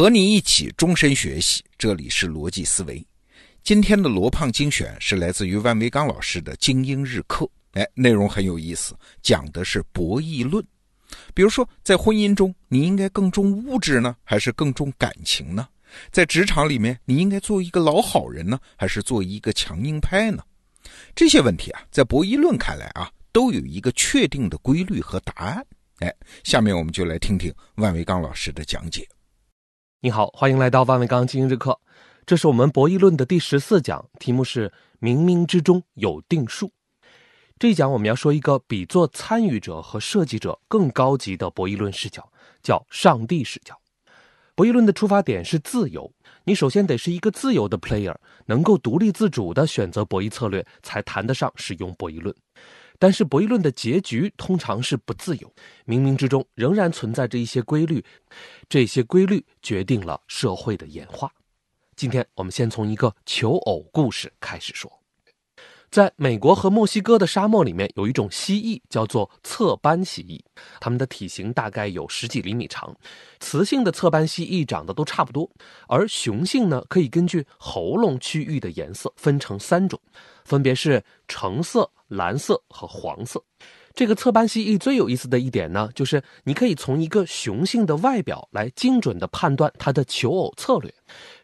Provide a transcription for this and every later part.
和你一起终身学习，这里是逻辑思维。今天的罗胖精选是来自于万维刚老师的精英日课，哎，内容很有意思，讲的是博弈论。比如说，在婚姻中，你应该更重物质呢，还是更重感情呢？在职场里面，你应该做一个老好人呢，还是做一个强硬派呢？这些问题啊，在博弈论看来啊，都有一个确定的规律和答案。哎，下面我们就来听听万维刚老师的讲解。你好，欢迎来到万维钢精英日课。这是我们博弈论的第十四讲，题目是“冥冥之中有定数”。这一讲我们要说一个比做参与者和设计者更高级的博弈论视角，叫上帝视角。博弈论的出发点是自由，你首先得是一个自由的 player，能够独立自主的选择博弈策略，才谈得上使用博弈论。但是博弈论的结局通常是不自由，冥冥之中仍然存在着一些规律，这些规律决定了社会的演化。今天我们先从一个求偶故事开始说。在美国和墨西哥的沙漠里面，有一种蜥蜴叫做侧斑蜥蜴，它们的体型大概有十几厘米长。雌性的侧斑蜥蜴长得都差不多，而雄性呢，可以根据喉咙区域的颜色分成三种，分别是橙色、蓝色和黄色。这个侧斑蜥蜴最有意思的一点呢，就是你可以从一个雄性的外表来精准的判断它的求偶策略，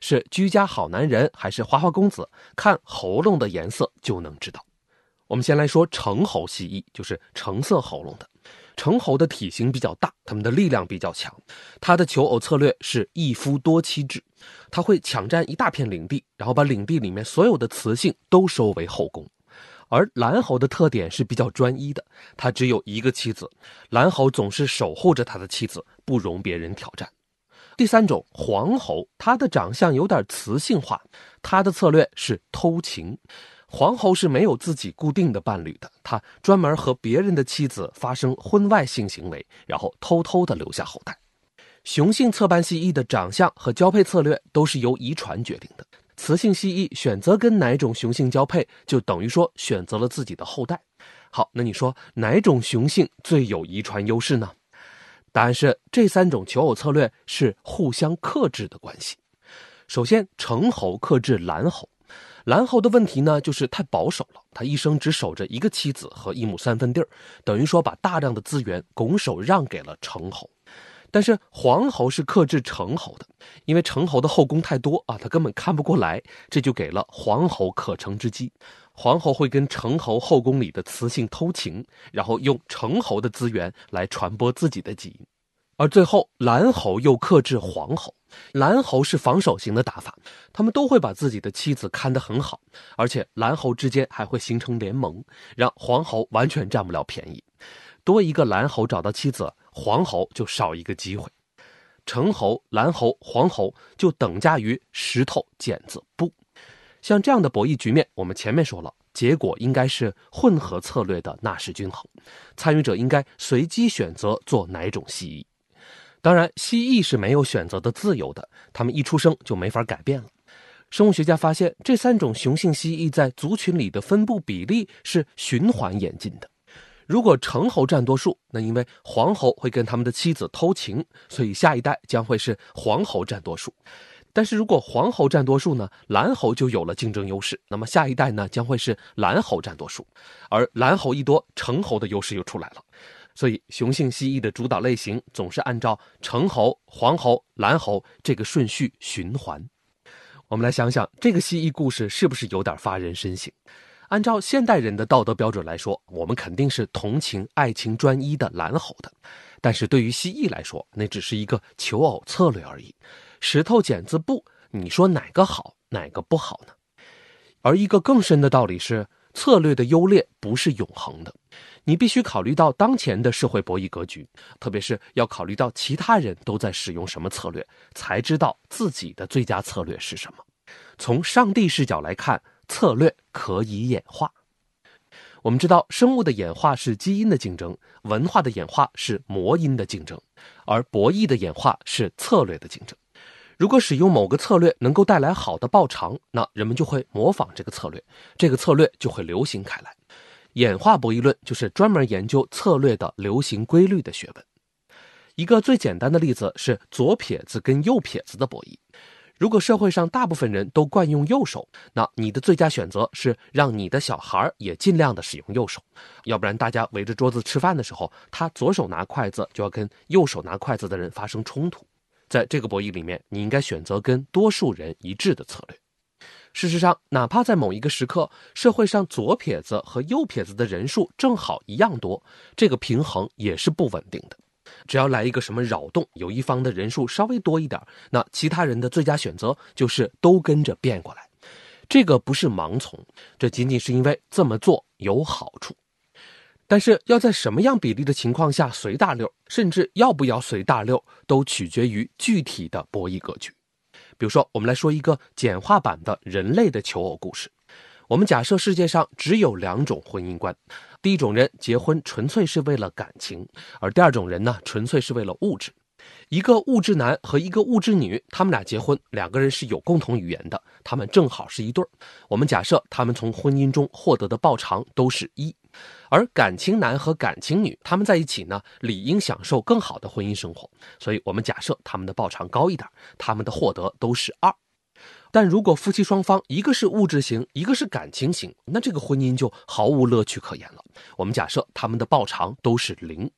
是居家好男人还是花花公子，看喉咙的颜色就能知道。我们先来说橙喉蜥蜴，就是橙色喉咙的。橙喉的体型比较大，它们的力量比较强，它的求偶策略是一夫多妻制，它会抢占一大片领地，然后把领地里面所有的雌性都收为后宫。而蓝猴的特点是比较专一的，它只有一个妻子，蓝猴总是守护着他的妻子，不容别人挑战。第三种黄猴，它的长相有点雌性化，它的策略是偷情。黄猴是没有自己固定的伴侣的，他专门和别人的妻子发生婚外性行为，然后偷偷的留下后代。雄性侧斑蜥蜴的长相和交配策略都是由遗传决定的。雌性蜥蜴选择跟哪种雄性交配，就等于说选择了自己的后代。好，那你说哪种雄性最有遗传优势呢？答案是这三种求偶策略是互相克制的关系。首先，橙猴克制蓝猴，蓝猴的问题呢就是太保守了，他一生只守着一个妻子和一亩三分地儿，等于说把大量的资源拱手让给了橙猴。但是黄猴是克制橙猴的，因为橙猴的后宫太多啊，他根本看不过来，这就给了黄猴可乘之机。黄猴会跟橙猴后宫里的雌性偷情，然后用橙猴的资源来传播自己的基因。而最后蓝猴又克制黄猴，蓝猴是防守型的打法，他们都会把自己的妻子看得很好，而且蓝猴之间还会形成联盟，让黄猴完全占不了便宜。多一个蓝猴找到妻子。黄猴就少一个机会，橙猴、蓝猴、黄猴就等价于石头、剪子、布。像这样的博弈局面，我们前面说了，结果应该是混合策略的纳什均衡，参与者应该随机选择做哪种蜥蜴。当然，蜥蜴是没有选择的自由的，它们一出生就没法改变了。生物学家发现，这三种雄性蜥蜴在族群里的分布比例是循环演进的。如果橙猴占多数，那因为黄猴会跟他们的妻子偷情，所以下一代将会是黄猴占多数。但是如果黄猴占多数呢，蓝猴就有了竞争优势，那么下一代呢将会是蓝猴占多数。而蓝猴一多，橙猴的优势又出来了。所以雄性蜥蜴的主导类型总是按照橙猴、黄猴、蓝猴这个顺序循环。我们来想想，这个蜥蜴故事是不是有点发人深省？按照现代人的道德标准来说，我们肯定是同情爱情专一的蓝猴的，但是对于蜥蜴来说，那只是一个求偶策略而已。石头剪子布，你说哪个好，哪个不好呢？而一个更深的道理是，策略的优劣不是永恒的，你必须考虑到当前的社会博弈格局，特别是要考虑到其他人都在使用什么策略，才知道自己的最佳策略是什么。从上帝视角来看。策略可以演化。我们知道，生物的演化是基因的竞争，文化的演化是魔音的竞争，而博弈的演化是策略的竞争。如果使用某个策略能够带来好的报偿，那人们就会模仿这个策略，这个策略就会流行开来。演化博弈论就是专门研究策略的流行规律的学问。一个最简单的例子是左撇子跟右撇子的博弈。如果社会上大部分人都惯用右手，那你的最佳选择是让你的小孩也尽量的使用右手，要不然大家围着桌子吃饭的时候，他左手拿筷子就要跟右手拿筷子的人发生冲突。在这个博弈里面，你应该选择跟多数人一致的策略。事实上，哪怕在某一个时刻，社会上左撇子和右撇子的人数正好一样多，这个平衡也是不稳定的。只要来一个什么扰动，有一方的人数稍微多一点，那其他人的最佳选择就是都跟着变过来。这个不是盲从，这仅仅是因为这么做有好处。但是要在什么样比例的情况下随大溜，甚至要不要随大溜，都取决于具体的博弈格局。比如说，我们来说一个简化版的人类的求偶故事。我们假设世界上只有两种婚姻观。第一种人结婚纯粹是为了感情，而第二种人呢，纯粹是为了物质。一个物质男和一个物质女，他们俩结婚，两个人是有共同语言的，他们正好是一对儿。我们假设他们从婚姻中获得的报偿都是一，而感情男和感情女他们在一起呢，理应享受更好的婚姻生活，所以我们假设他们的报偿高一点，他们的获得都是二。但如果夫妻双方一个是物质型，一个是感情型，那这个婚姻就毫无乐趣可言了。我们假设他们的报偿都是零，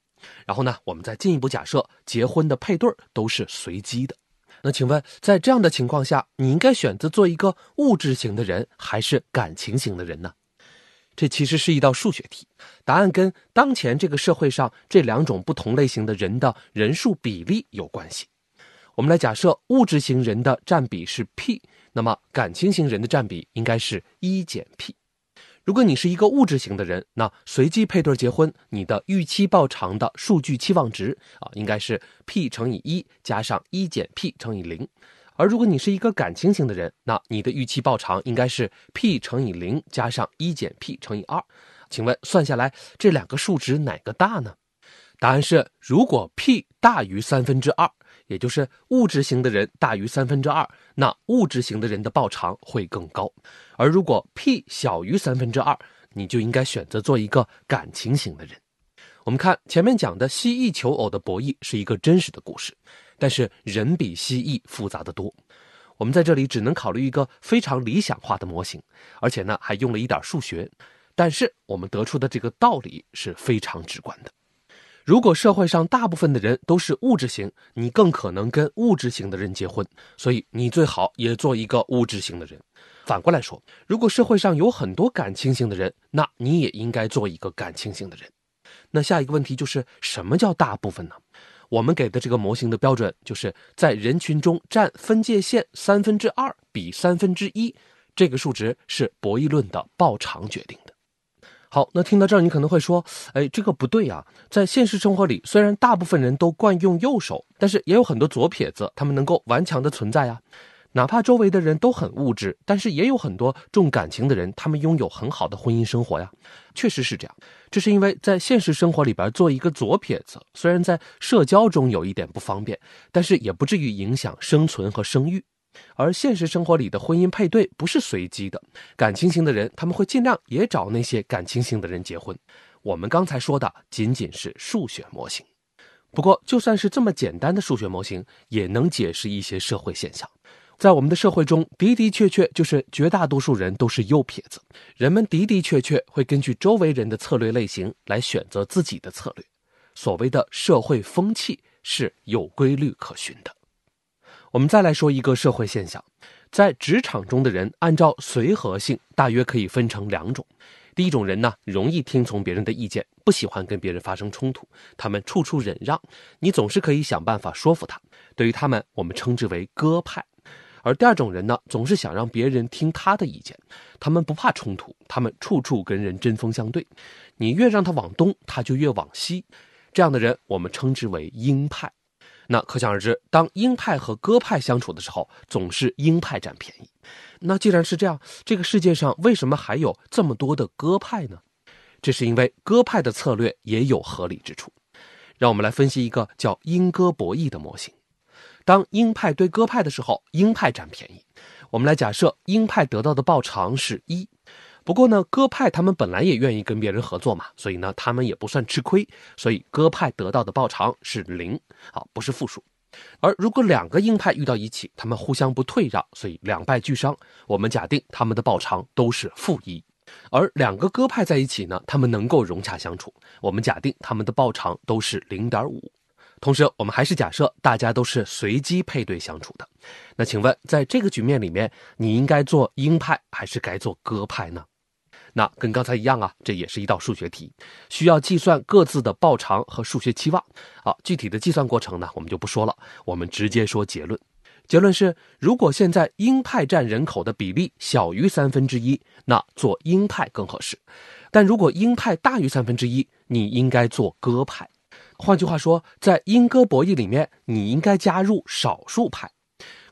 然后呢，我们再进一步假设结婚的配对都是随机的。那请问，在这样的情况下，你应该选择做一个物质型的人，还是感情型的人呢？这其实是一道数学题，答案跟当前这个社会上这两种不同类型的人的人数比例有关系。我们来假设物质型人的占比是 p，那么感情型人的占比应该是一减 p。如果你是一个物质型的人，那随机配对结婚，你的预期报偿的数据期望值啊，应该是 p 乘以一加上一减 p 乘以零。而如果你是一个感情型的人，那你的预期报偿应该是 p 乘以零加上一减 p 乘以二。请问算下来这两个数值哪个大呢？答案是，如果 p 大于三分之二。也就是物质型的人大于三分之二，那物质型的人的报偿会更高。而如果 p 小于三分之二，你就应该选择做一个感情型的人。我们看前面讲的蜥蜴求偶的博弈是一个真实的故事，但是人比蜥蜴复杂的多。我们在这里只能考虑一个非常理想化的模型，而且呢还用了一点数学，但是我们得出的这个道理是非常直观的。如果社会上大部分的人都是物质型，你更可能跟物质型的人结婚，所以你最好也做一个物质型的人。反过来说，如果社会上有很多感情型的人，那你也应该做一个感情型的人。那下一个问题就是什么叫大部分呢？我们给的这个模型的标准就是在人群中占分界线三分之二比三分之一，这个数值是博弈论的报偿决定。好，那听到这儿，你可能会说，哎，这个不对啊！在现实生活里，虽然大部分人都惯用右手，但是也有很多左撇子，他们能够顽强的存在啊。哪怕周围的人都很物质，但是也有很多重感情的人，他们拥有很好的婚姻生活呀。确实是这样，这是因为在现实生活里边做一个左撇子，虽然在社交中有一点不方便，但是也不至于影响生存和生育。而现实生活里的婚姻配对不是随机的，感情型的人他们会尽量也找那些感情型的人结婚。我们刚才说的仅仅是数学模型，不过就算是这么简单的数学模型，也能解释一些社会现象。在我们的社会中的的确确就是绝大多数人都是右撇子，人们的的确确会根据周围人的策略类型来选择自己的策略。所谓的社会风气是有规律可循的。我们再来说一个社会现象，在职场中的人按照随和性，大约可以分成两种。第一种人呢，容易听从别人的意见，不喜欢跟别人发生冲突，他们处处忍让，你总是可以想办法说服他。对于他们，我们称之为鸽派。而第二种人呢，总是想让别人听他的意见，他们不怕冲突，他们处处跟人针锋相对，你越让他往东，他就越往西。这样的人，我们称之为鹰派。那可想而知，当鹰派和鸽派相处的时候，总是鹰派占便宜。那既然是这样，这个世界上为什么还有这么多的鸽派呢？这是因为鸽派的策略也有合理之处。让我们来分析一个叫鹰鸽博弈的模型。当鹰派对鸽派的时候，鹰派占便宜。我们来假设鹰派得到的报偿是一，不过呢，鸽派他们本来也愿意跟别人合作嘛，所以呢，他们也不算吃亏，所以鸽派得到的报偿是零，啊，不是负数。而如果两个鹰派遇到一起，他们互相不退让，所以两败俱伤。我们假定他们的报偿都是负一。而两个鸽派在一起呢，他们能够融洽相处，我们假定他们的报偿都是零点五。同时，我们还是假设大家都是随机配对相处的。那请问，在这个局面里面，你应该做鹰派还是该做鸽派呢？那跟刚才一样啊，这也是一道数学题，需要计算各自的报偿和数学期望。好，具体的计算过程呢，我们就不说了，我们直接说结论。结论是，如果现在鹰派占人口的比例小于三分之一，那做鹰派更合适；但如果鹰派大于三分之一，你应该做鸽派。换句话说，在鹰鸽博弈里面，你应该加入少数派。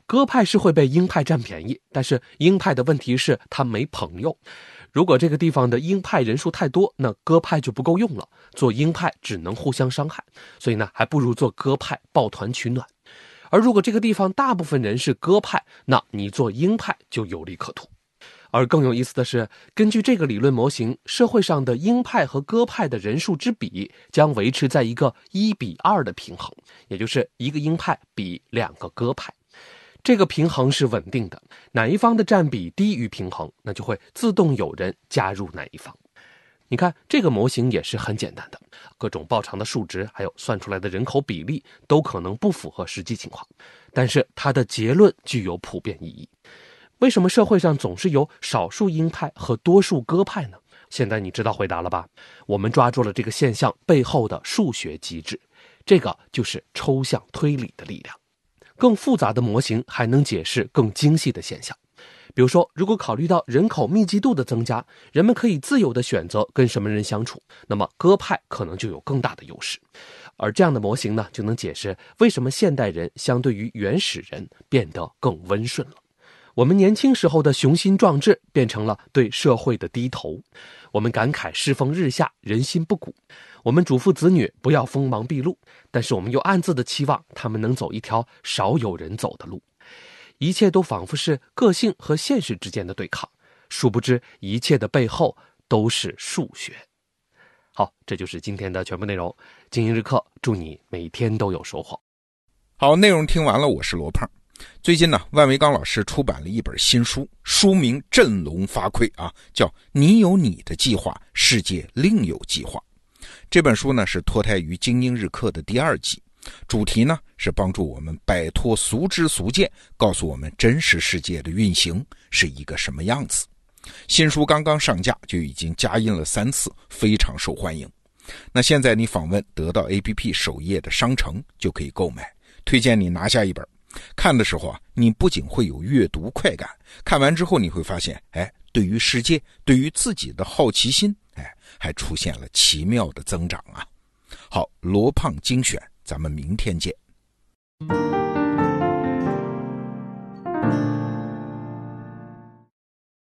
鸽派是会被鹰派占便宜，但是鹰派的问题是他没朋友。如果这个地方的鹰派人数太多，那鸽派就不够用了。做鹰派只能互相伤害，所以呢，还不如做鸽派抱团取暖。而如果这个地方大部分人是鸽派，那你做鹰派就有利可图。而更有意思的是，根据这个理论模型，社会上的鹰派和鸽派的人数之比将维持在一个一比二的平衡，也就是一个鹰派比两个鸽派。这个平衡是稳定的，哪一方的占比低于平衡，那就会自动有人加入哪一方。你看，这个模型也是很简单的，各种报偿的数值，还有算出来的人口比例，都可能不符合实际情况，但是它的结论具有普遍意义。为什么社会上总是有少数鹰派和多数鸽派呢？现在你知道回答了吧？我们抓住了这个现象背后的数学机制，这个就是抽象推理的力量。更复杂的模型还能解释更精细的现象。比如说，如果考虑到人口密集度的增加，人们可以自由的选择跟什么人相处，那么鸽派可能就有更大的优势。而这样的模型呢，就能解释为什么现代人相对于原始人变得更温顺了。我们年轻时候的雄心壮志变成了对社会的低头，我们感慨世风日下，人心不古。我们嘱咐子女不要锋芒毕露，但是我们又暗自的期望他们能走一条少有人走的路。一切都仿佛是个性和现实之间的对抗，殊不知一切的背后都是数学。好，这就是今天的全部内容。经营日课，祝你每天都有收获。好，内容听完了，我是罗胖。最近呢，万维刚老师出版了一本新书，书名振聋发聩啊，叫《你有你的计划，世界另有计划》。这本书呢是脱胎于《精英日课》的第二季，主题呢是帮助我们摆脱俗知俗见，告诉我们真实世界的运行是一个什么样子。新书刚刚上架就已经加印了三次，非常受欢迎。那现在你访问得到 APP 首页的商城就可以购买，推荐你拿下一本。看的时候啊，你不仅会有阅读快感，看完之后你会发现，哎，对于世界，对于自己的好奇心，哎，还出现了奇妙的增长啊！好，罗胖精选，咱们明天见。